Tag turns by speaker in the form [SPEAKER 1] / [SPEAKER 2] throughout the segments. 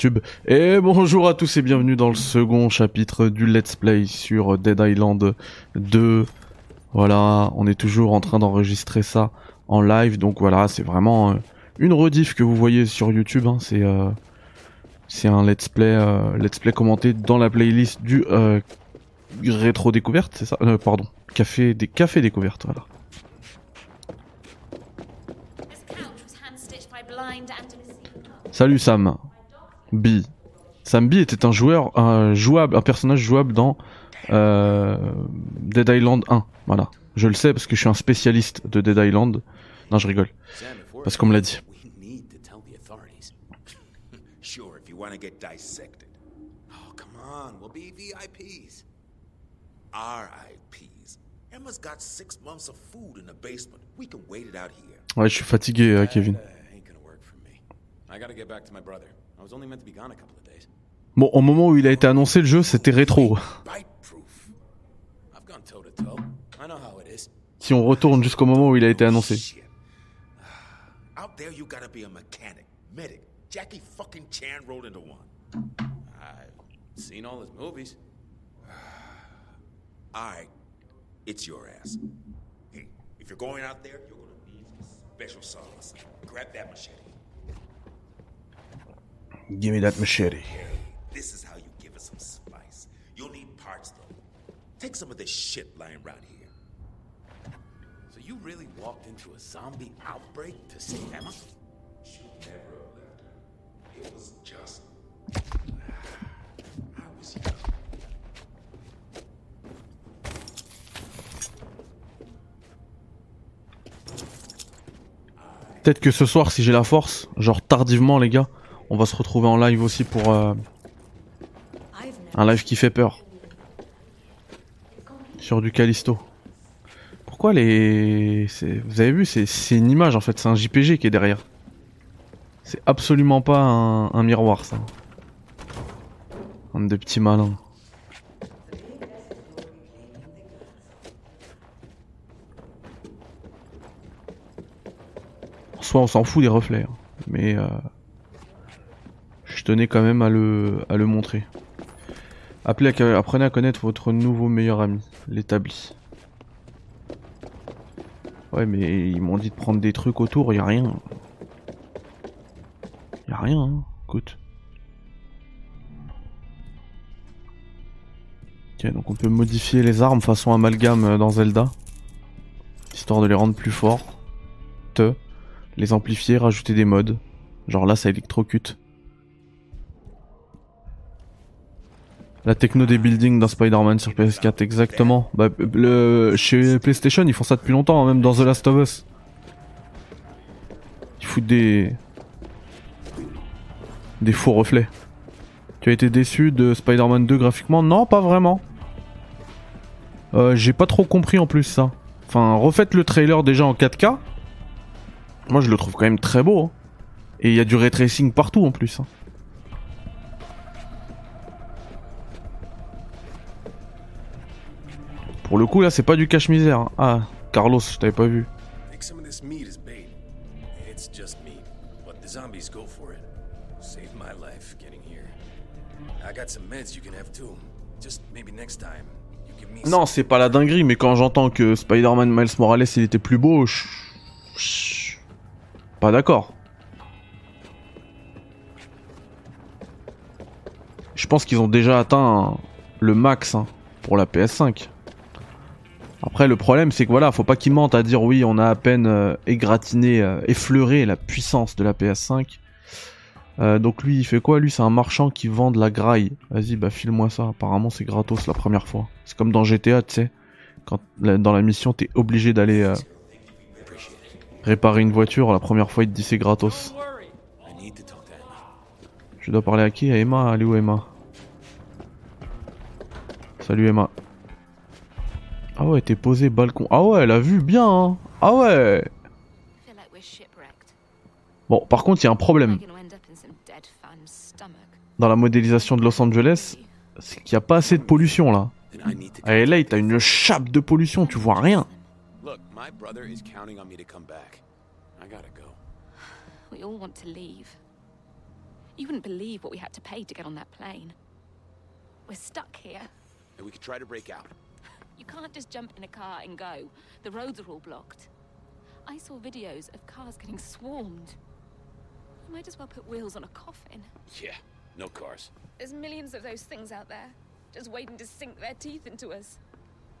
[SPEAKER 1] Tube. Et bonjour à tous et bienvenue dans le second chapitre du Let's Play sur Dead Island 2. Voilà, on est toujours en train d'enregistrer ça en live, donc voilà, c'est vraiment euh, une rediff que vous voyez sur YouTube. Hein. c'est euh, c'est un Let's Play euh, Let's Play commenté dans la playlist du rétro découverte, c'est ça? Pardon, café des cafés découverte, voilà. Salut Sam. B. Sam B était un joueur, un jouable, un personnage jouable dans euh, Dead Island 1. Voilà. Je le sais parce que je suis un spécialiste de Dead Island. Non, je rigole. Parce qu'on me l'a dit. Ouais, je suis fatigué, Kevin. Bon, au moment où il a été annoncé, le jeu, c'était rétro. Si on retourne jusqu'au moment où il a été annoncé. Jackie fucking Chan rolled into one. I've seen all his movies. All right, it's your ass. Hey, if you're going out there, you're gonna need some special sauce. Grab that machete. Give me that machete. This is how you give us some spice. You'll need parts though. Take some of this shit lying around here. So you really walked into a zombie outbreak to save Emma? Should never have left her. It was just. I was young. Peut-être que ce soir, si j'ai la force, genre tardivement, les gars, on va se retrouver en live aussi pour euh, un live qui fait peur. Sur du Callisto. Pourquoi les... Vous avez vu, c'est une image en fait, c'est un JPG qui est derrière. C'est absolument pas un, miroir ça. Un de petits malins. Soit on s'en fout des reflets, hein. mais euh, tenais quand même à le, à le montrer. Appelez apprenez à connaître votre nouveau meilleur ami, l'établi. Ouais, mais ils m'ont dit de prendre des trucs autour, y a rien. Y a rien, hein. écoute. Ok, donc on peut modifier les armes façon amalgame euh, dans Zelda. Histoire de les rendre plus forts. Te. Les amplifier, rajouter des modes. Genre là, ça électrocute. La techno des buildings dans Spider-Man sur PS4, exactement. Bah, le, chez PlayStation, ils font ça depuis longtemps, hein, même dans The Last of Us. Ils foutent des... Des faux reflets. Tu as été déçu de Spider-Man 2 graphiquement? Non, pas vraiment. Euh, J'ai pas trop compris en plus ça. Enfin, refaites le trailer déjà en 4K. Moi, je le trouve quand même très beau. Hein. Et il y a du ray tracing partout en plus. Hein. Pour le coup, là, c'est pas du cache-misère. Hein. Ah, Carlos, je t'avais pas vu. Non, c'est pas la dinguerie, mais quand j'entends que Spider-Man Miles Morales il était plus beau, je... pas d'accord. Je pense qu'ils ont déjà atteint le max hein, pour la PS5. Après, le problème, c'est que voilà, faut pas qu'ils mentent à dire oui, on a à peine euh, égratigné, euh, effleuré la puissance de la PS5. Euh, donc lui, il fait quoi? Lui, c'est un marchand qui vend de la graille. Vas-y, bah file-moi ça. Apparemment, c'est gratos la première fois. C'est comme dans GTA, tu sais. Quand dans la mission, t'es obligé d'aller euh, réparer une voiture. La première fois, il te dit c'est gratos. Je dois parler à qui? À Emma? Allez où Emma? Salut Emma. Ah ouais, t'es posé balcon. Ah ouais, elle a vu bien, hein. Ah ouais. Bon, par contre, il y a un problème. Dans la modélisation de Los Angeles, c'est qu'il n'y a pas assez de pollution là. Et là, t'as une chape de pollution, tu vois rien.
[SPEAKER 2] You wouldn't believe what we had to pay to get on that plane. We're stuck here.
[SPEAKER 3] And we could try to break out.
[SPEAKER 2] You can't just jump in a car and go. The roads are all blocked. I saw videos of cars getting swarmed. You might as well put wheels on a coffin.
[SPEAKER 3] Yeah, no cars.
[SPEAKER 2] There's millions of those things out there, just waiting to sink their teeth into us.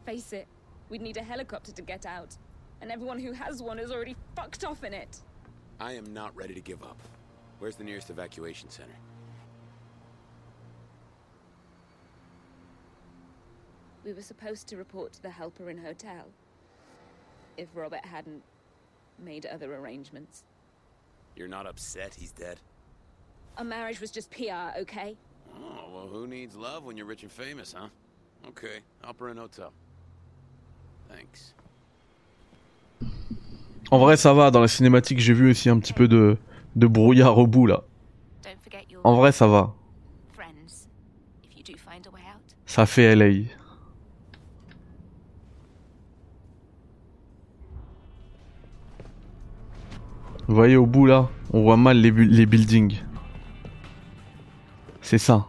[SPEAKER 2] Face it, we'd need a helicopter to get out. And everyone who has one is already fucked off in it.
[SPEAKER 3] I am not ready to give up. Where's the nearest evacuation center?
[SPEAKER 2] We were supposed to report to the helper in hotel. If Robert hadn't made other arrangements.
[SPEAKER 3] You're not upset he's dead?
[SPEAKER 2] Our marriage was just PR, okay?
[SPEAKER 3] Oh, well, who needs love when you're rich and famous, huh? Okay, Upper and Hotel. Thanks.
[SPEAKER 1] En vrai, ça va. Dans la cinématique, j'ai vu aussi un petit peu de, de brouillard au bout là.
[SPEAKER 2] Don't forget your
[SPEAKER 1] En vrai, ça va.
[SPEAKER 2] friends, if you do find a way out.
[SPEAKER 1] Ça fait LA. Vous voyez au bout là, on voit mal les, bu- les buildings. C'est ça.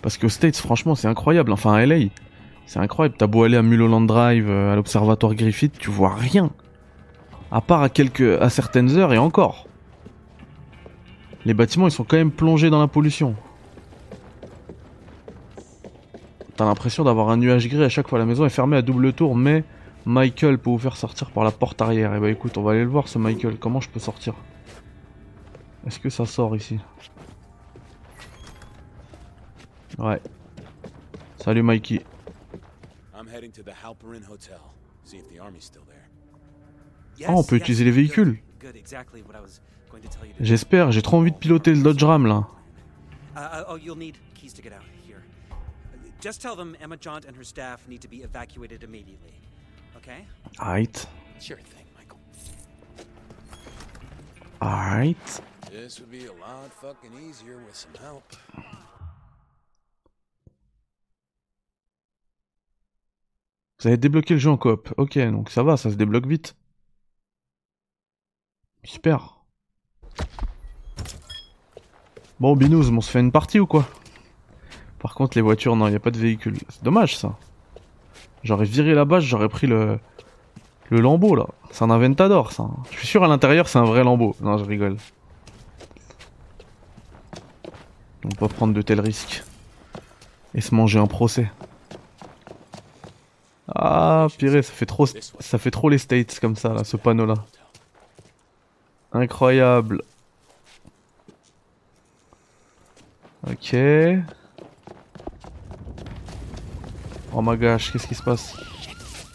[SPEAKER 1] Parce qu'aux States, franchement, c'est incroyable. Enfin, à LA, c'est incroyable. T'as beau aller à Mulholland Drive, euh, à l'Observatoire Griffith, tu vois rien. À part à quelques, à certaines heures et encore. Les bâtiments, ils sont quand même plongés dans la pollution. T'as l'impression d'avoir un nuage gris à chaque fois. La maison est fermée à double tour, mais Michael peut vous faire sortir par la porte arrière. Et bah écoute, on va aller le voir ce Michael. Comment je peux sortir? Est-ce que ça sort ici? Ouais. Salut Mikey.
[SPEAKER 3] I'm heading to the Halperin Hotel. See if the army's still there.
[SPEAKER 1] Ah, on peut utiliser les véhicules. J'espère, j'ai trop envie de piloter le Dodge Ram là.
[SPEAKER 4] Uh, uh, oh, Just tell them Emma Jaunt and her staff need to be evacuated immediately. Okay?
[SPEAKER 1] Alright.
[SPEAKER 3] Sure thing, Michael.
[SPEAKER 1] Alright.
[SPEAKER 3] This would be a lot fucking easier with some help.
[SPEAKER 1] Vous avez débloqué le jeu en coop. Ok, donc ça va, ça se débloque vite. Super. Bon, Binous, on se fait une partie ou quoi? Par contre, les voitures, non, il a pas de véhicule. C'est dommage ça. J'aurais viré la base, j'aurais pris le. Le lambeau là. C'est un Aventador ça. Je suis sûr à l'intérieur c'est un vrai lambeau. Non, je rigole. On peut prendre de tels risques. Et se manger un procès. Ah, purée, ça fait trop, ça fait trop les States comme ça, là, ce panneau-là. Incroyable. Ok. Oh my gosh, qu'est-ce qui se passe?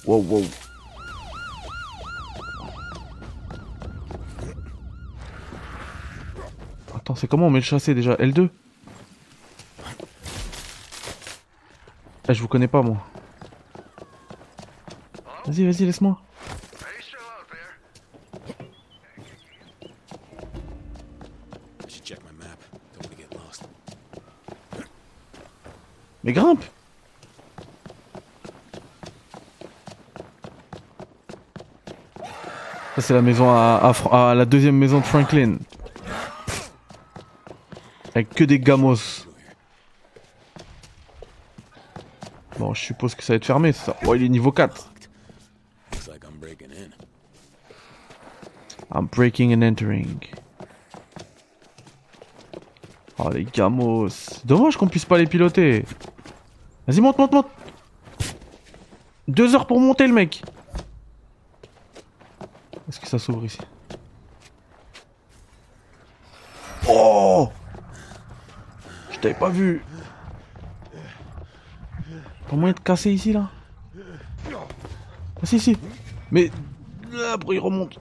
[SPEAKER 1] Wow, wow. Attends, c'est comment on met le chassé déjà? L2 Ah, je vous connais pas, moi. Vas-y, vas-y, laisse-moi.
[SPEAKER 3] I should check my map. Don't want to get lost.
[SPEAKER 1] Mais grimpe C'est la maison à, la deuxième maison de Franklin. Avec que des gamos. Bon, je suppose que ça va être fermé, ça. Oh, il est niveau 4.
[SPEAKER 3] Looks like I'm breaking in.
[SPEAKER 1] I'm breaking and entering. Oh les gamos. Dommage qu'on puisse pas les piloter. Vas-y, monte, monte, monte. Deux heures pour monter le mec. Ça s'ouvre ici Oh Je t'avais pas vu. Pas moyen de casser ici là Ah si si. Mais... Ah, Après il remonte.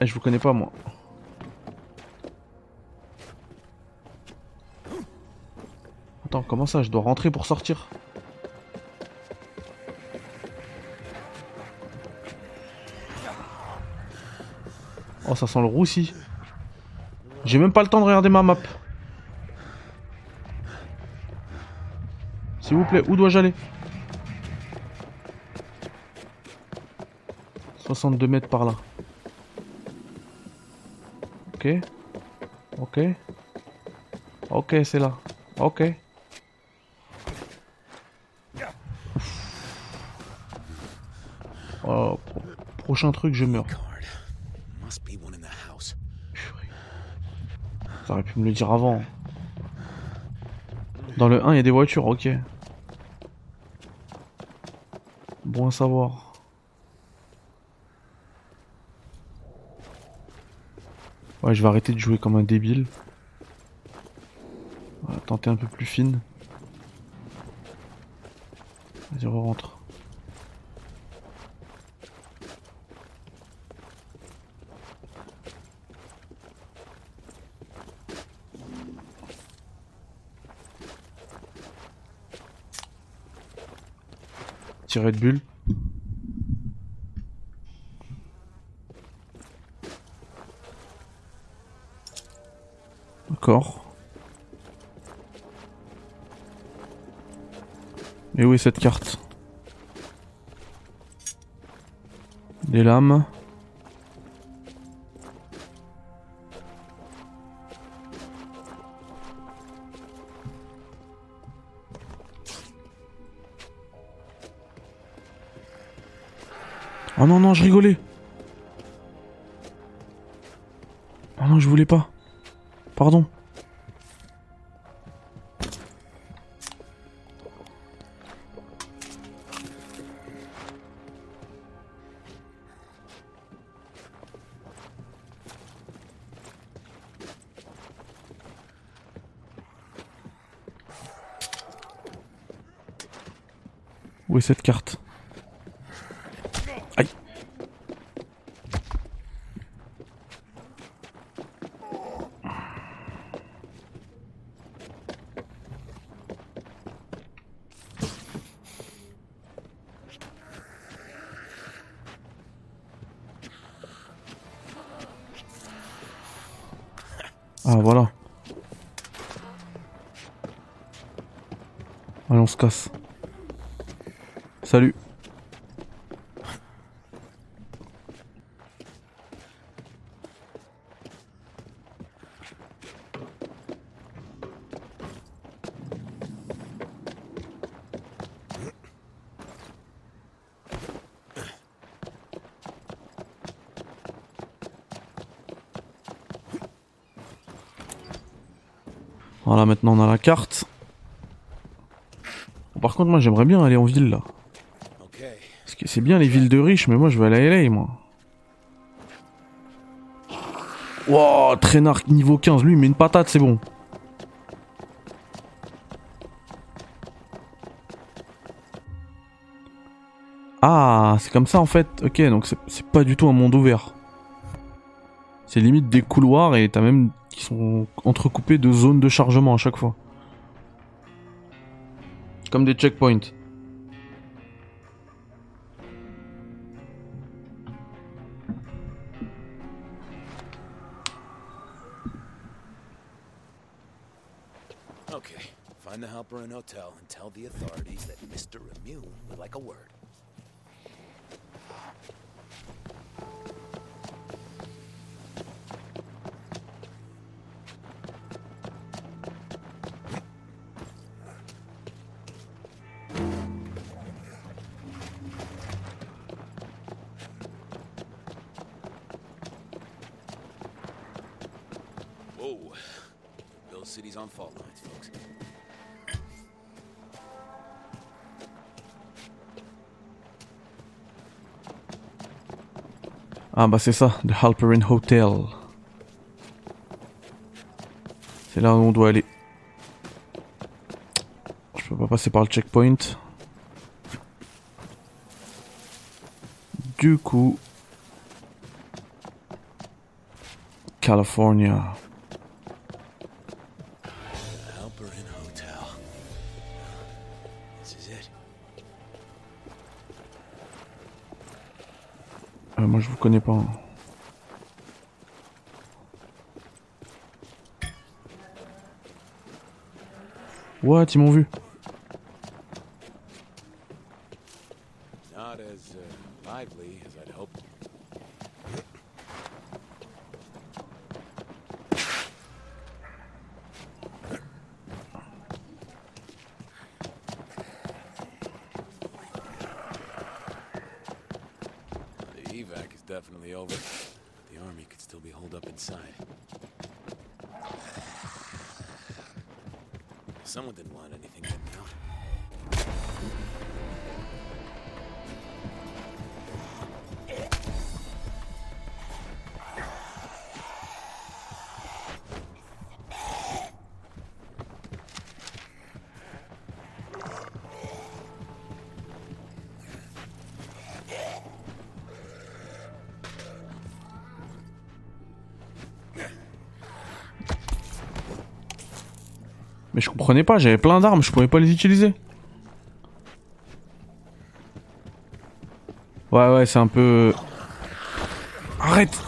[SPEAKER 1] Eh, je vous connais pas moi. Attends, comment ça Je dois rentrer pour sortir? Ça sent le roussi. J'ai même pas le temps de regarder ma map. S'il vous plaît, où dois-je aller? 62 mètres par là. Ok. Ok. Ok, c'est là. Ok. Oh, pro- prochain truc, je meurs. Purée. T'aurais pu me le dire avant. Dans le 1, il y a des voitures, ok. Bon à savoir. Ouais, je vais arrêter de jouer comme un débile. On va tenter un peu plus fine. Vas-y, rentre. Tirer de bulle. D'accord. Et où est cette carte? Des lames. Oh non, non, je rigolais. Oh non, je voulais pas. Pardon. Où est cette carte? Salut. Voilà, maintenant on a la carte. Par contre, moi j'aimerais bien aller en ville là. Parce que c'est bien les villes de riches, mais moi je veux aller à LA, moi. Wow, traînard niveau 15, lui il met une patate, c'est bon. Ah, c'est comme ça en fait. Ok, donc c'est pas du tout un monde ouvert. C'est limite des couloirs et t'as même qui sont entrecoupés de zones de chargement à chaque fois. Comme des checkpoints.
[SPEAKER 3] Okay. Find the helper in hotel and tell the authorities that Mr. Immune would like a word.
[SPEAKER 1] C'est ça, The Halperin Hotel. C'est là où on doit aller. Je peux pas passer par le checkpoint. Du coup... California.
[SPEAKER 3] The helper in hotel. This is it.
[SPEAKER 1] Euh, moi je vous connais pas. hein. What, ils m'ont vu. Mais je comprenais pas, j'avais plein d'armes, je pouvais pas les utiliser. Ouais, ouais, c'est un peu. Arrête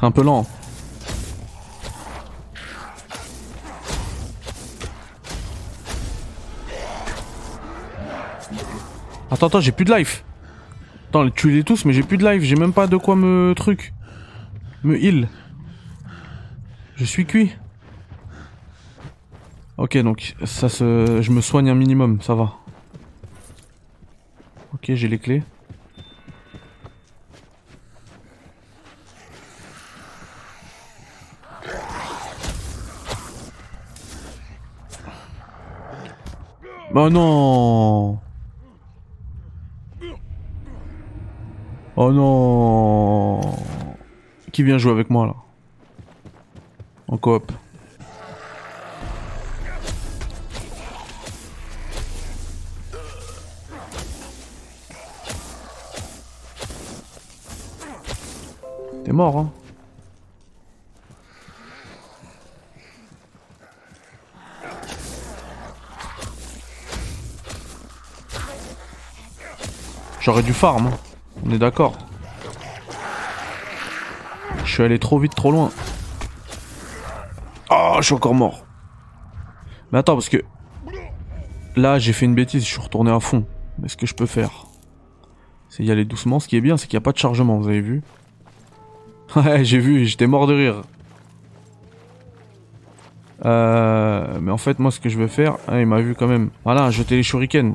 [SPEAKER 1] C'est un peu lent. Attends, attends, j'ai plus de life. Attends, tuez-les tous, mais j'ai plus de life, j'ai même pas de quoi me truc. Me heal. Je suis cuit. Ok, donc ça se, je me soigne un minimum, ça va. Ok, j'ai les clés. Oh non Oh non Qui vient jouer avec moi là? En coop. T'es mort hein J'aurais dû farm, hein. on est d'accord. Je suis allé trop vite, trop loin. Oh, je suis encore mort. Mais attends, parce que... Là, j'ai fait une bêtise, je suis retourné à fond. Mais ce que je peux faire, c'est y aller doucement. Ce qui est bien, c'est qu'il n'y a pas de chargement, vous avez vu Ouais, j'ai vu, j'étais mort de rire. Euh, mais en fait, moi, ce que je vais faire... Ah, il m'a vu quand même. Voilà, jeter les shurikens.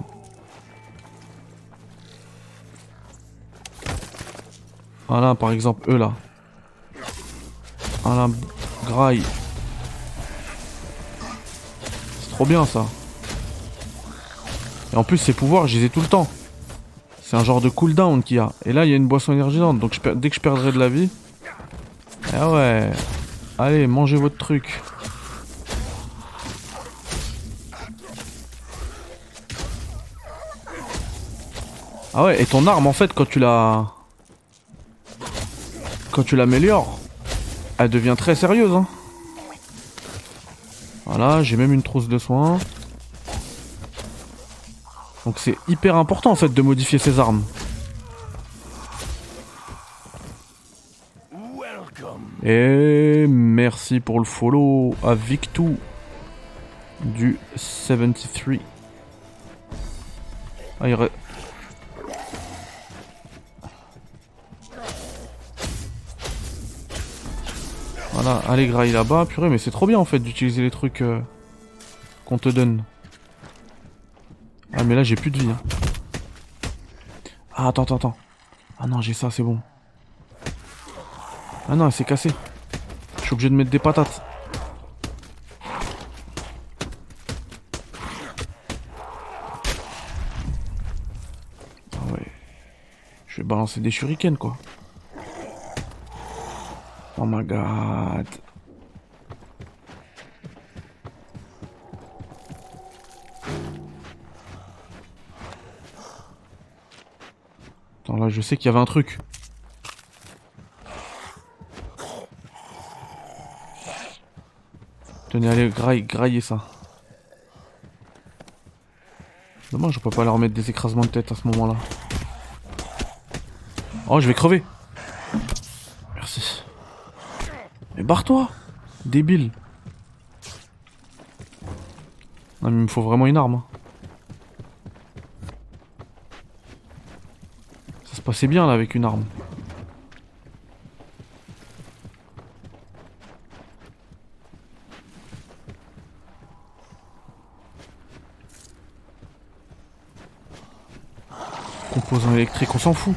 [SPEAKER 1] Voilà, par exemple, eux là. Voilà, graille. Trop bien ça. Et en plus, ces pouvoirs, je les ai tout le temps. C'est un genre de cooldown qu'il y a. Et là, il y a une boisson énergisante. Donc, je dès que je perdrai de la vie. Ah ouais. Allez, mangez votre truc. Ah ouais, et ton arme, en fait, quand tu la quand tu l'améliores, elle devient très sérieuse. Hein. Voilà, j'ai même une trousse de soins. Donc c'est hyper important en fait de modifier ses armes. Et merci pour le follow à Victou du 73. Ah, il Voilà, allez graille là-bas. Purée, mais c'est trop bien en fait d'utiliser les trucs euh, qu'on te donne. Ah, mais là j'ai plus de vie. hein. Ah, attends, attends, attends. Ah non, j'ai ça, c'est bon. Ah non, elle s'est cassée. Je suis obligé de mettre des patates. Ah ouais. Je vais balancer des shurikens quoi. Oh my god. Attends, là, je sais qu'il y avait un truc. Tenez, allez, graille, graillez ça. Dommage, je peux pas leur mettre des écrasements de tête à ce moment-là. Oh, je vais crever. Merci. Mais barre-toi Débile Non mais il me faut vraiment une arme. hein. Ça se passait bien là avec une arme. composants électriques, on s'en fout.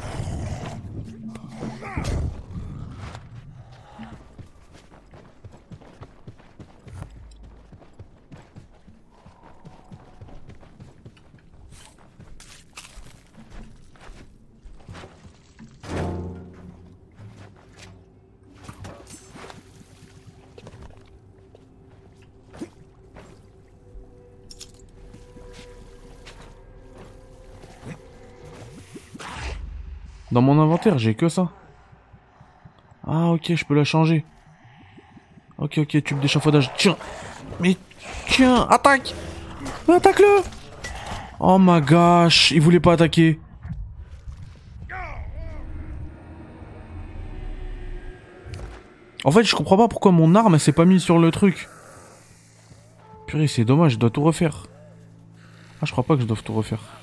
[SPEAKER 1] Dans mon inventaire, j'ai que ça. Ah ok, je peux la changer. Ok, ok, tube d'échafaudage. Tiens Mais tiens, attaque attaque-le Oh my gosh, il voulait pas attaquer. En fait, je comprends pas pourquoi mon arme s'est pas mise sur le truc. Purée, c'est dommage, je dois tout refaire. Ah, je crois pas que je dois tout refaire.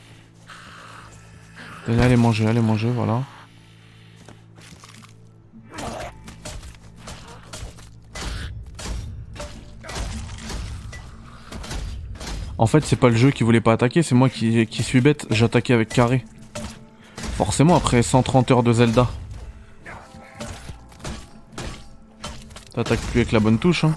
[SPEAKER 1] Allez, allez manger, allez manger, voilà. En fait, c'est pas le jeu qui voulait pas attaquer, c'est moi qui, qui suis bête, j'attaquais avec carré. Forcément, après 130 heures de Zelda. T'attaques plus avec la bonne touche, hein.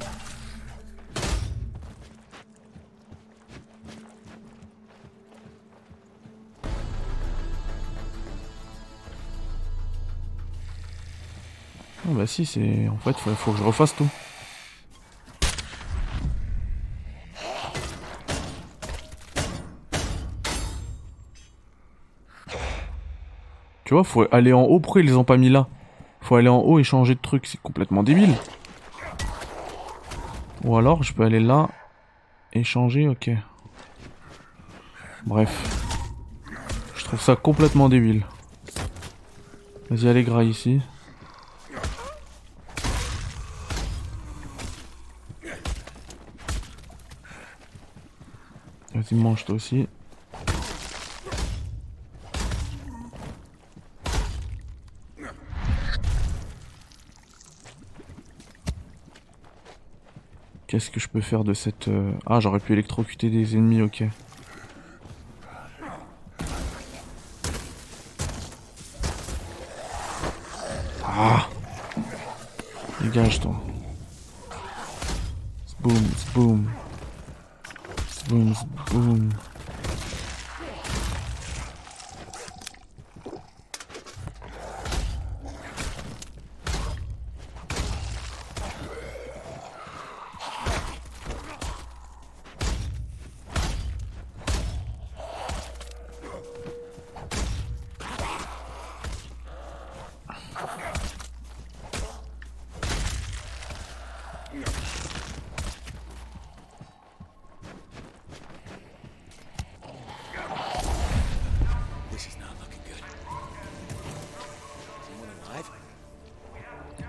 [SPEAKER 1] Bah si, c'est... En fait, faut, que je refasse tout. Tu vois, faut aller en haut. Pourquoi ils les ont pas mis là? Faut aller en haut et changer de truc. C'est complètement débile. Ou alors, je peux aller là et changer. Ok. Bref. Je trouve ça complètement débile. Vas-y, allez, gras ici. Vas-y, mange toi aussi. Qu'est-ce que je peux faire de cette... euh, Ah, j'aurais pu électrocuter des ennemis, ok. Ah Dégage, toi. Boum,
[SPEAKER 3] Boom, boom.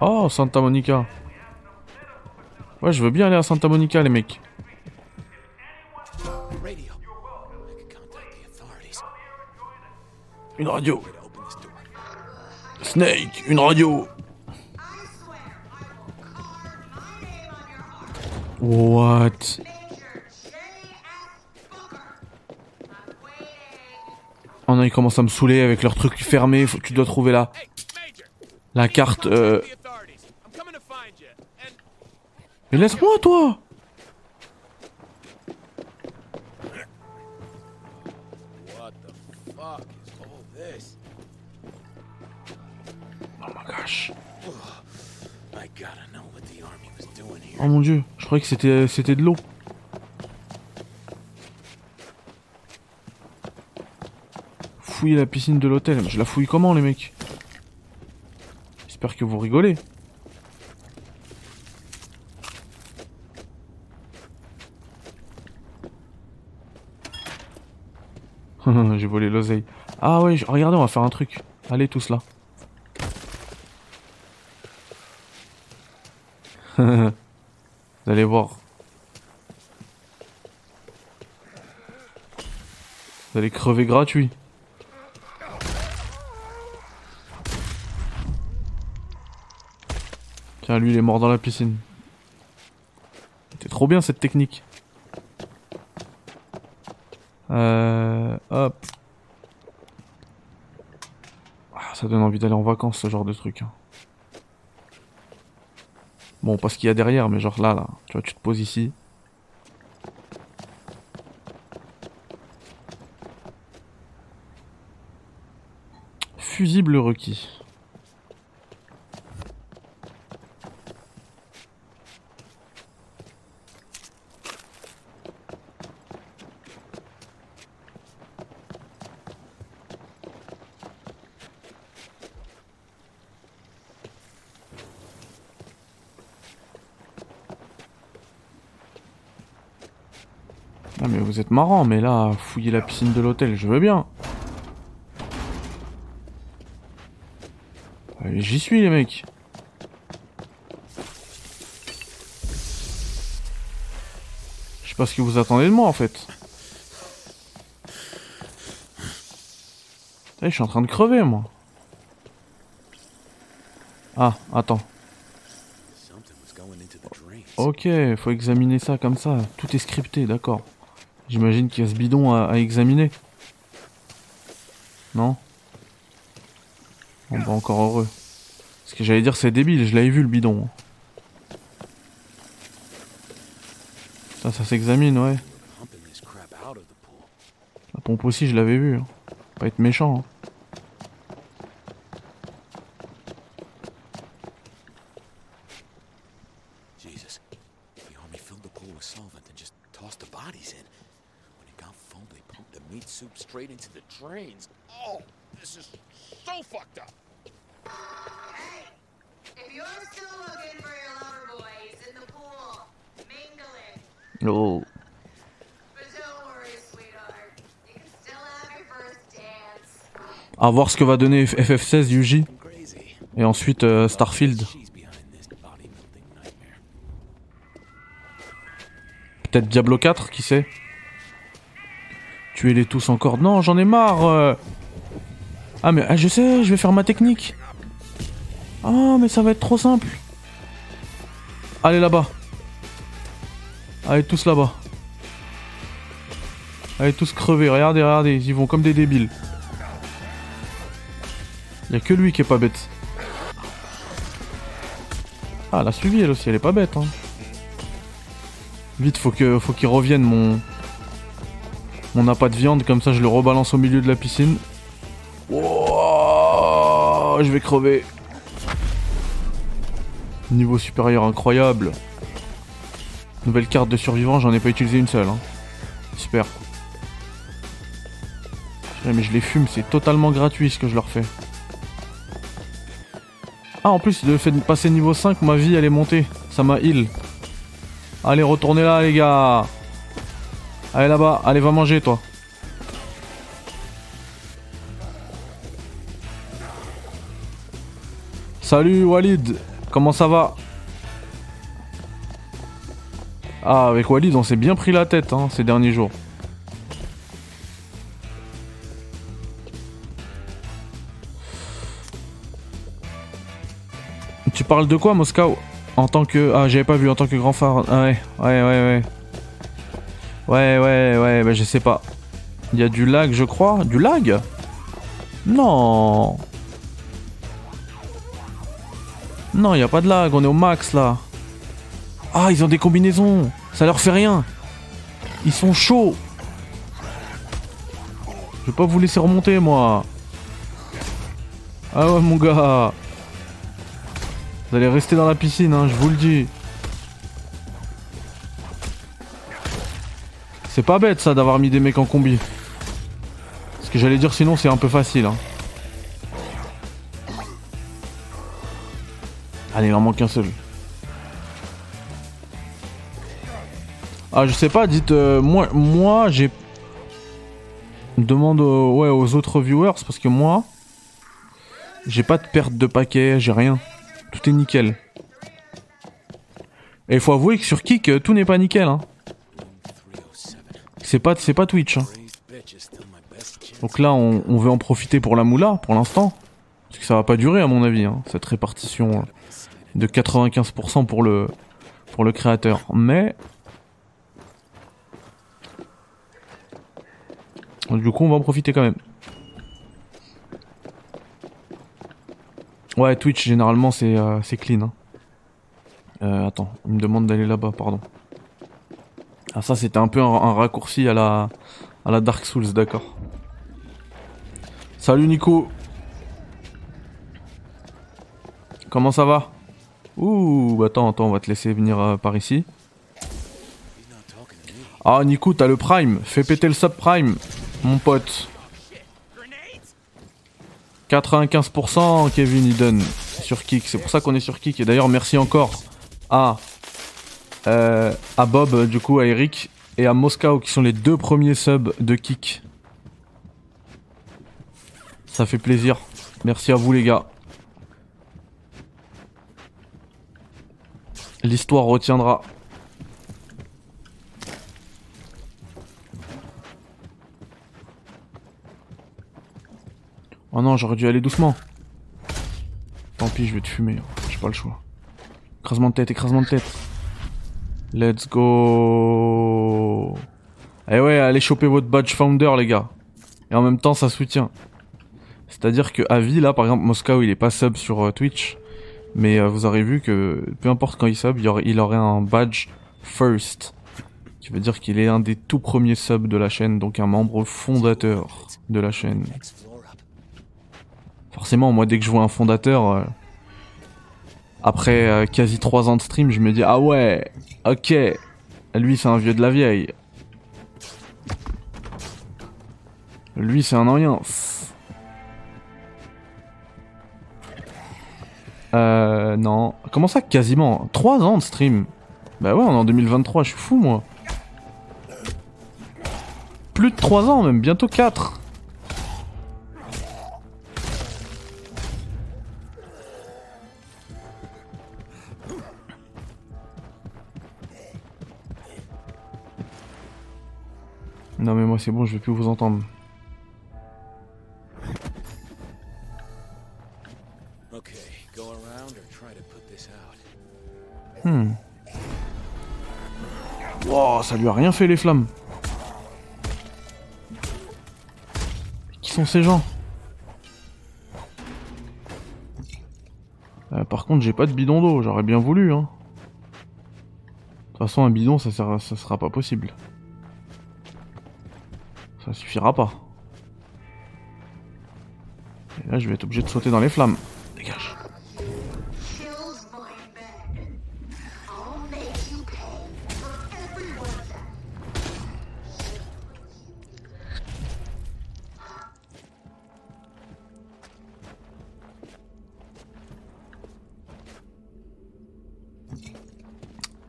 [SPEAKER 1] Oh, Santa Monica. Ouais, je veux bien aller à Santa Monica, les mecs. Une radio. Snake, une radio. What? Oh non, ils commencent à me saouler avec leur truc fermé. Faut, tu dois trouver la,
[SPEAKER 3] Major!
[SPEAKER 1] la carte. Euh...
[SPEAKER 3] The authorities. I'm coming to find you. And
[SPEAKER 1] Mais laisse-moi, toi
[SPEAKER 3] what the fuck is all this?
[SPEAKER 1] Oh my gosh.
[SPEAKER 3] I gotta know what the army was doing here.
[SPEAKER 1] Oh mon dieu, je croyais que c'était c'était de l'eau. Fouiller la piscine de l'hôtel. Je la fouille comment, les mecs? J'espère que vous rigolez. Volé l'oseille. Ah ouais, regardez, on va faire un truc. Allez, tous là. Vous allez voir. Vous allez crever gratuit. Tiens, lui, il est mort dans la piscine. C'était trop bien cette technique. Euh, hop. Ça donne envie d'aller en vacances ce genre de truc. hein. Bon, pas ce qu'il y a derrière, mais genre là, là, tu vois, tu te poses ici. Fusible requis. Marrant, mais là, fouiller la piscine de l'hôtel, je veux bien. Allez, J'y suis les mecs. Je sais pas ce que vous attendez de moi en fait. Eh, je suis en train de crever moi. Ah, attends. Ok, faut examiner ça comme ça. Tout est scripté, d'accord. J'imagine qu'il y a ce bidon à, à examiner. Non Bon bah encore heureux. Ce que j'allais dire c'est débile, je l'avais vu le bidon. Ça, ça s'examine, ouais. La pompe aussi, je l'avais vu. hein. Pas être méchant. hein.
[SPEAKER 3] Jesus. The army filled the pool with solvent and just tossed the bodies in. When it got full, they pumped the meat soup straight into the drains. Oh, this is so fucked up.
[SPEAKER 5] Hey, if you're still looking for your lover boys in the pool, mingling,
[SPEAKER 1] Oh.
[SPEAKER 5] but don't worry, sweetheart, you can still have your first dance.
[SPEAKER 1] À voir ce que va donner F- FF16 Yuji.
[SPEAKER 3] I'm crazy.
[SPEAKER 1] Et ensuite euh, Starfield. Peut-être Diablo 4, qui sait Tuez-les tous encore. Non, j'en ai marre. euh. Ah mais ah, je sais, je vais faire ma technique. Ah mais ça va être trop simple. Allez là-bas. Allez tous là-bas. Allez tous crever. Regardez, regardez, ils y vont comme des débiles. Y a que lui qui est pas bête. Ah, elle a suivi elle aussi, elle est pas bête. Hein. Vite, faut que, faut qu'il revienne mon, mon appât de viande, comme ça je le rebalance au milieu de la piscine. Wouah, je vais crever. Niveau supérieur incroyable. Nouvelle carte de survivant, j'en ai pas utilisé une seule. Hein. Super. Mais je les fume, c'est totalement gratuit ce que je leur fais. Ah, en plus, le fait passer niveau 5, ma vie elle est montée. Ça m'a heal. Allez, retournez là, les gars. Allez là-bas, allez, va manger, toi. Salut Walid, comment ça va? Ah, avec Walid, on s'est bien pris la tête hein, ces derniers jours. Tu parles de quoi, Moscow En tant que. Ah, j'avais pas vu, en tant que grand phare. Ah, ouais, ouais, ouais, ouais. Ouais, ouais, ouais, bah je sais pas. Il y a du lag, je crois. Du lag? Non. Non, il a pas de lag, on est au max là. Ah, ils ont des combinaisons. Ça leur fait rien. Ils sont chauds. Je vais pas vous laisser remonter, moi. Ah ouais, mon gars. Vous allez rester dans la piscine, hein, je vous le dis. C'est pas bête ça d'avoir mis des mecs en combi. Ce que j'allais dire sinon c'est un peu facile. Hein. Allez, il en manque un seul. Ah, je sais pas, dites euh, moi, moi j'ai. Demande aux, ouais, aux autres viewers parce que moi, j'ai pas de perte de paquet, j'ai rien. Tout est nickel. Et il faut avouer que sur Kik, euh, tout n'est pas nickel. Hein.
[SPEAKER 3] 307.
[SPEAKER 1] C'est pas, pas Twitch. Hein. Donc là, on, on veut en profiter pour la moula, pour l'instant. Parce que ça va pas durer, à mon avis, hein, cette répartition euh, de 95% pour le, pour le créateur. Mais... Du coup, on va en profiter quand même. Ouais, Twitch, généralement, c'est euh, clean. hein. Euh, attends, il me demande d'aller là-bas, pardon. Ah, ça, c'était un peu un, raccourci à la, Dark Souls, d'accord. Salut Nico Comment ça va? Ouh, bah attends, attends, on va te laisser venir euh, par ici. Ah, Nico, t'as le Prime. Fais péter le subprime, mon pote. 95% Kevin Eden sur Kik. C'est pour ça qu'on est sur Kik. Et d'ailleurs, merci encore à, euh, à Bob, du coup, à Eric et à Moscow qui sont les deux premiers subs de Kik. Ça fait plaisir. Merci à vous, les gars. L'histoire retiendra. Oh non, j'aurais dû aller doucement. Tant pis, je vais te fumer. J'ai pas le choix. Écrasement de tête, écrasement de tête. Let's go. Eh ouais, allez choper votre badge founder, les gars. Et en même temps, ça soutient. C'est-à-dire que Avi, là, par exemple, Moscow, il est pas sub sur euh, Twitch. Mais euh, vous aurez vu que peu importe quand il sub, il aurait, il aurait un badge first. Qui veut dire qu'il est un des tout premiers subs de la chaîne, donc un membre fondateur de la chaîne. Forcément, moi, dès que je vois un fondateur, euh, après euh, quasi 3 ans de stream, je me dis ah ouais, ok, lui c'est un vieux de la vieille. Lui c'est un ancien. Euh, non. Comment ça, quasiment? 3 ans de stream? Bah ouais, on est en 2023, je suis fou moi. Plus de 3 ans même, bientôt 4. Non mais moi c'est bon, je vais plus vous entendre. Hmm. Wow, ça lui a rien fait les flammes. Qui sont ces gens? Euh, Par contre, j'ai pas de bidon d'eau, j'aurais bien voulu. Hein. De toute façon, un bidon, ça, sera, ça sera pas possible. Ça suffira pas. Et là, je vais être obligé de sauter dans les flammes. Dégage.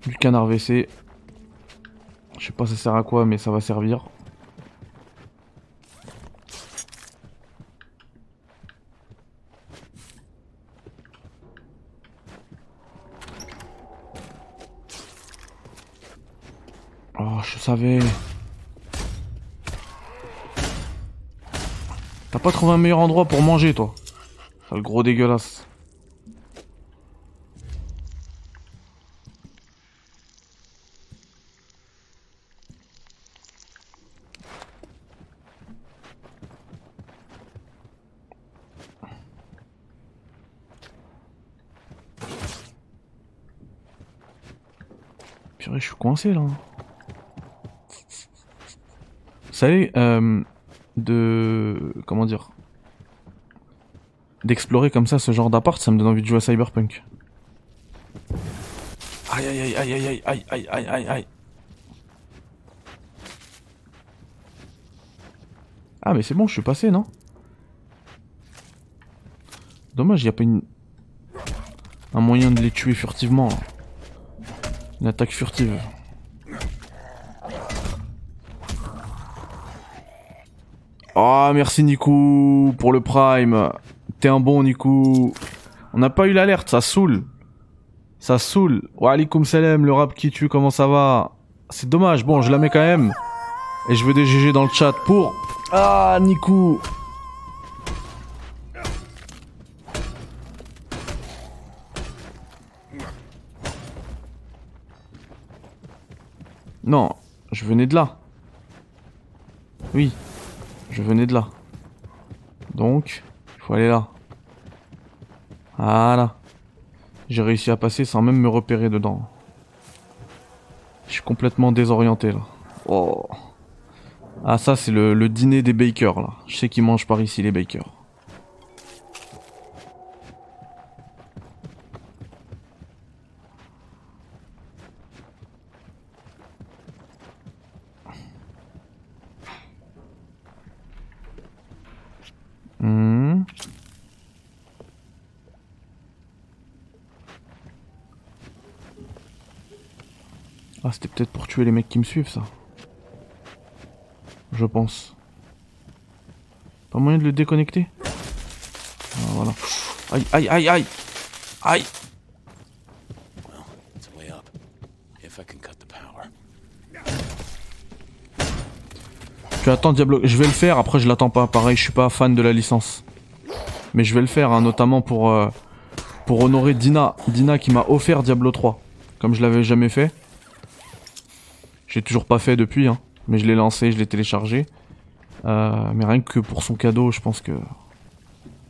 [SPEAKER 1] Du canard WC. Je sais pas ça sert à quoi, mais ça va servir. Oh, je savais. T'as pas trouvé un meilleur endroit pour manger, toi Sale gros dégueulasse. Je suis coincé là. Savez, euh, de. Comment dire D'explorer comme ça ce genre d'appart, ça me donne envie de jouer à Cyberpunk. Aïe aïe aïe aïe aïe aïe aïe aïe aïe aïe. Ah mais c'est bon, je suis passé, non? Dommage, il a pas une... un moyen de les tuer furtivement. Une attaque furtive. Ah merci Nico pour le prime. T'es un bon Nico. On n'a pas eu l'alerte, ça saoule. Ça saoule. Wa alaikum salam, le rap qui tue, comment ça va? C'est dommage, bon je la mets quand même. Et je veux des GG dans le chat pour... Ah Nico Non, je venais de là. Oui, je venais de là. Donc, il faut aller là. Voilà. J'ai réussi à passer sans même me repérer dedans. Je suis complètement désorienté là. Oh. Ah ça c'est le, le dîner des bakers là. Je sais qu'ils mangent par ici les bakers. Les mecs qui me suivent, ça. Je pense. Pas moyen de le déconnecter? Ah, voilà. Aïe, aïe, aïe, aïe Aïe. Tu attends Diablo, je vais le faire, après je l'attends pas, pareil je suis pas fan de la licence. Mais je vais le faire, hein, notamment pour, euh, pour honorer Dina, Dina qui m'a offert Diablo 3, comme je l'avais jamais fait. J'ai toujours pas fait depuis, hein, mais je l'ai lancé, je l'ai téléchargé. Euh, mais rien que pour son cadeau, je pense que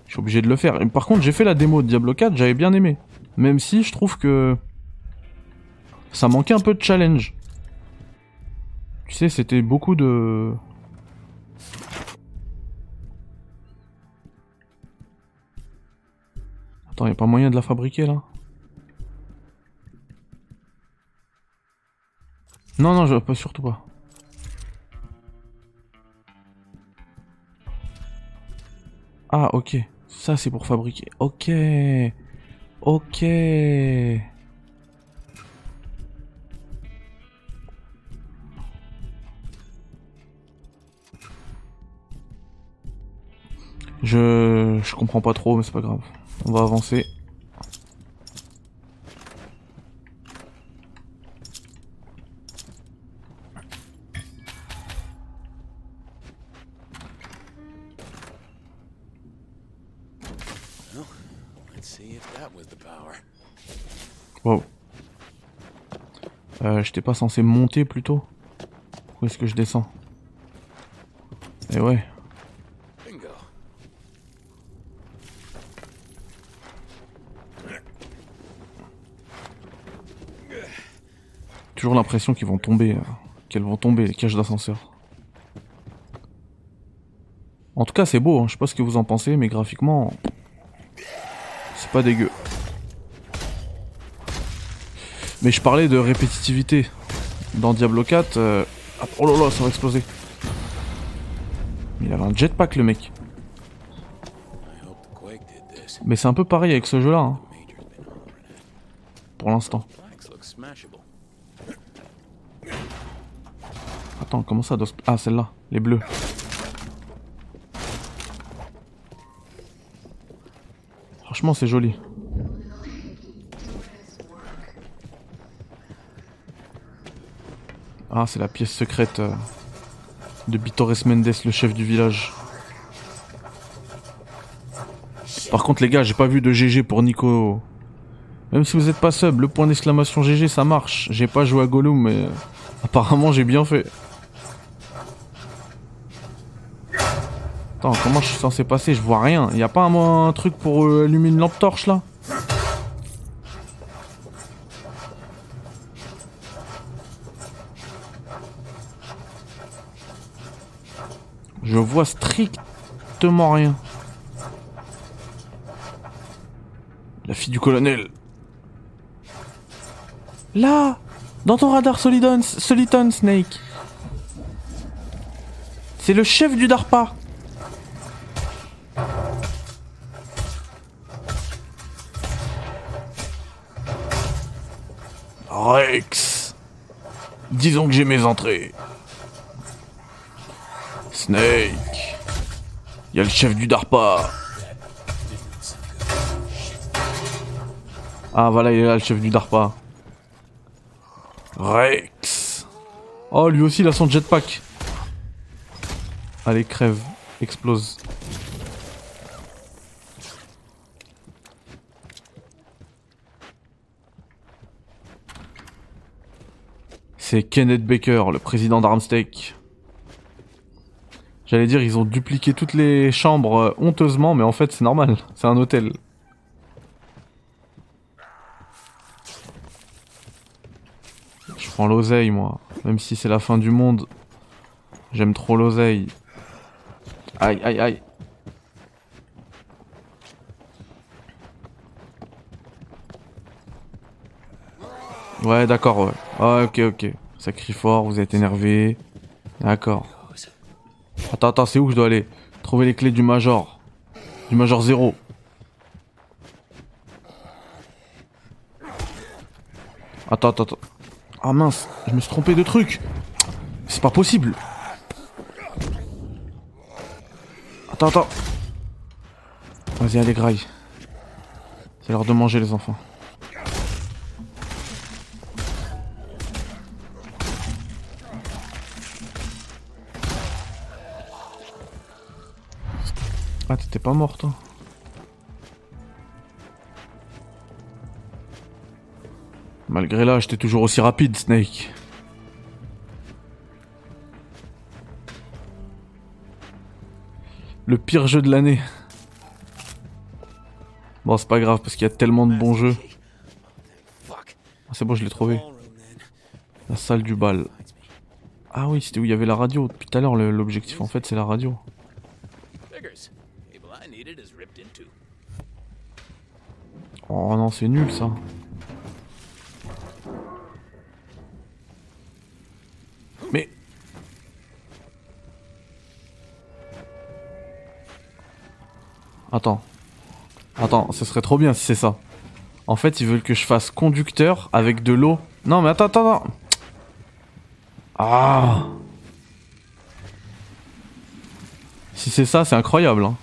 [SPEAKER 1] je suis obligé de le faire. Par contre j'ai fait la démo de Diablo 4, j'avais bien aimé. Même si je trouve que ça manquait un peu de challenge. Tu sais, c'était beaucoup de... Attends, y a pas moyen de la fabriquer là Non, non, je pas surtout pas. Ah, ok. Ça, c'est pour fabriquer. Ok. Ok. Je... Je comprends pas trop, mais c'est pas grave. On va avancer.
[SPEAKER 3] Let's see if that was the power.
[SPEAKER 1] Wow. Euh, pas censé monter plutôt Où est-ce que je descends Eh ouais. Toujours l'impression qu'ils vont tomber, euh, qu'elles vont tomber, les cages d'ascenseur. En tout cas, c'est beau, hein. je sais pas ce que vous en pensez, mais graphiquement, c'est pas dégueu. Mais je parlais de répétitivité. Dans Diablo 4, euh, ah, oh là là, ça va exploser. Il avait un jetpack, le mec. Mais c'est un peu pareil avec ce jeu-là, hein, pour l'instant. Attends, comment ça doit se- Ah, celle-là, les bleus. Franchement, c'est joli. Ah, c'est la pièce secrète euh, de Bitores Mendes, le chef du village. Par contre, les gars, j'ai pas vu de GG pour Nico. Même si vous êtes pas sub, le point d'exclamation GG, ça marche. J'ai pas joué à Gollum, mais euh, apparemment, j'ai bien fait. Attends, comment je suis censé passer? Je vois rien. Y a pas un, truc pour euh, allumer une lampe torche là? Je vois strictement rien. La fille du colonel. Là Dans ton radar Solidon, Soliton Snake. C'est le chef du DARPA. Rex. Disons que j'ai mes entrées. Snake. Y a le chef du DARPA. Ah voilà, il est là le chef du DARPA. Rex. Oh, lui aussi il a son jetpack. Allez, crève. Explose. C'est Kenneth Baker, le président d'Armsteak. J'allais dire, ils ont dupliqué toutes les chambres euh, honteusement, mais en fait, c'est normal. C'est un hôtel. Je prends l'oseille, moi. Même si c'est la fin du monde. J'aime trop l'oseille. Aïe, aïe, aïe. Ouais, d'accord, ouais. Ah, ok, ok. Sacrifort, vous êtes énervé. D'accord. Attends, attends, c'est où que je dois aller Trouver les clés du Major. Du Major 0. Attends, attends, attends. Ah mince, je me suis trompé de truc. C'est pas possible. Attends, attends. Vas-y, allez, graille. C'est l'heure de manger, les enfants. T'étais pas mort, Malgré là, j'étais toujours aussi rapide, Snake. Le pire jeu de l'année. Bon, c'est pas grave parce qu'il y a tellement de bons jeux. Ah, c'est bon, je l'ai trouvé. La salle du bal. Ah oui, c'était où il y avait la radio. Depuis tout à l'heure, l'objectif en fait, c'est la radio.
[SPEAKER 3] Figures. Cable I needed is ripped into.
[SPEAKER 1] Oh non, c'est nul ça. Mais. Attends. Attends, ce serait trop bien si c'est ça. En fait, ils veulent que je fasse conducteur avec de l'eau. Non, mais attends, attends, attends. Ah. Si c'est ça, c'est incroyable. Hein.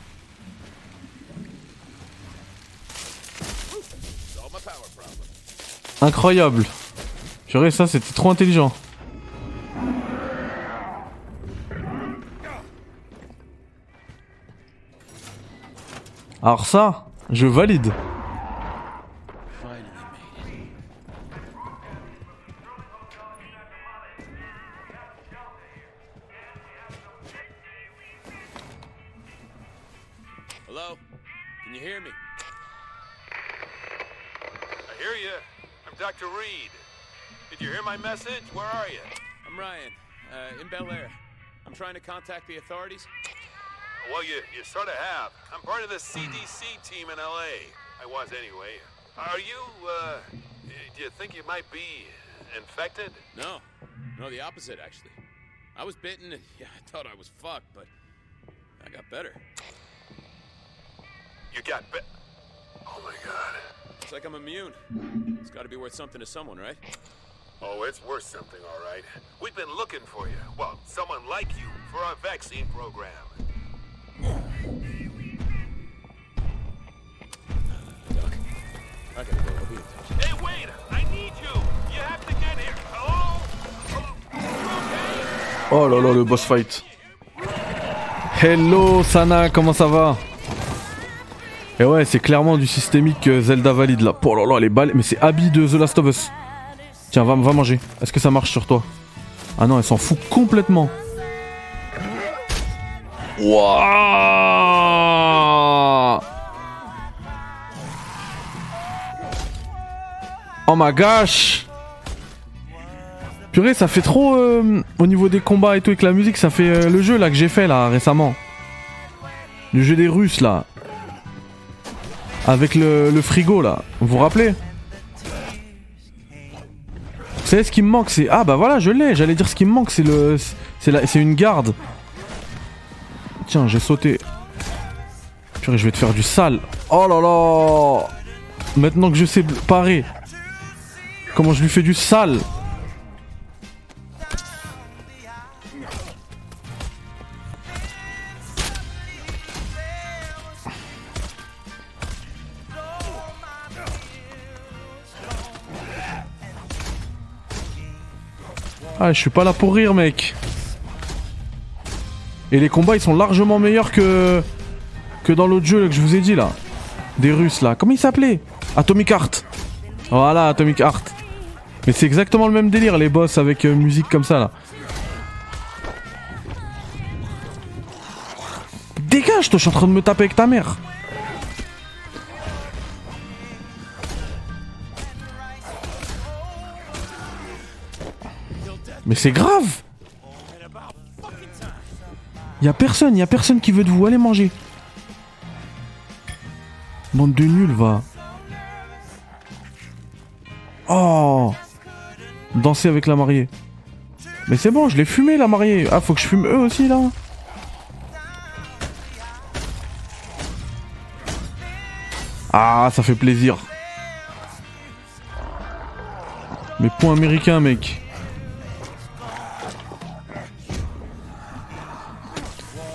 [SPEAKER 1] Incroyable. Purée, ça c'était trop intelligent. Alors ça, je valide.
[SPEAKER 3] Contact the authorities.
[SPEAKER 6] Well, you, you sort of have. I'm part of the CDC team in LA. I was anyway. Are you, uh, do you think you might be infected?
[SPEAKER 3] No, no, the opposite, actually. I was bitten, and yeah, I thought I was fucked, but I got better.
[SPEAKER 6] You got bit. Oh my god.
[SPEAKER 3] It's like I'm immune. It's gotta be worth something to someone, right?
[SPEAKER 6] Oh, it's worth something, all right. We've been looking for you. Well, someone like you for our vaccine program.
[SPEAKER 1] Oh là là, le boss fight. Hello Sana, comment ça va? Et ouais, c'est clairement du systémique que Zelda valide là. Oh là là, les balles. Mais c'est Abby de The Last of Us. Tiens, va, va manger. Est-ce que ça marche sur toi? Ah non, elle s'en fout complètement. Wouah Oh my gosh Purée, ça fait trop euh, au niveau des combats et tout avec la musique, ça fait euh, le jeu là que j'ai fait là récemment. Le jeu des Russes là. Avec le, frigo là. Vous vous rappelez? Vous savez ce qui me manque c'est ah bah voilà je l'ai. J'allais dire ce qui me manque c'est le c'est la- c'est une garde. Tiens j'ai sauté. Purée je vais te faire du sale. Oh là là. Maintenant que je sais parer. Comment je lui fais du sale? Ah, je suis pas là pour rire, mec. Et les combats, ils sont largement meilleurs que que dans l'autre jeu que je vous ai dit là. Des Russes là. Comment il s'appelait Atomic Heart. Voilà, Atomic Heart. Mais c'est exactement le même délire, les boss avec euh, musique comme ça là. Dégage, toi, je suis en train de me taper avec ta mère. Mais c'est grave Y a personne, y a personne qui veut de vous, allez manger. Bande de nuls, va. Oh Danser avec la mariée. Mais c'est bon, je l'ai fumé la mariée. Ah, faut que je fume eux aussi là. Ah, ça fait plaisir. Mais point américain, mec.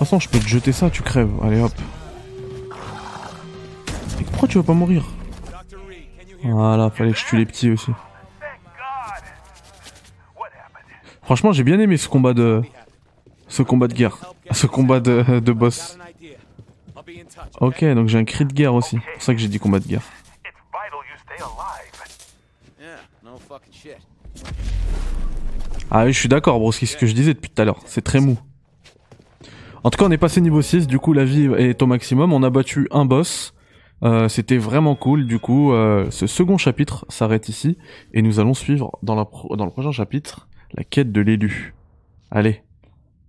[SPEAKER 1] Façon, je peux te jeter ça, tu crèves. Allez hop. Et pourquoi tu vas pas mourir? Voilà, fallait que je tue les petits aussi. Franchement, j'ai bien aimé ce combat de. Ce combat de guerre. Ce combat de, de boss. Ok, donc j'ai un cri de guerre aussi. C'est pour ça que j'ai dit combat de guerre. Ah oui, je suis d'accord, bro, c'est ce que je disais depuis tout à l'heure. C'est très mou. En tout cas, on est passé niveau 6, du coup la vie est au maximum. On a battu un boss. Euh, C'était vraiment cool. Du coup, euh, ce second chapitre s'arrête ici. Et nous allons suivre dans, dans le prochain chapitre la quête de l'élu. Allez,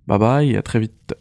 [SPEAKER 1] bye bye et à très vite.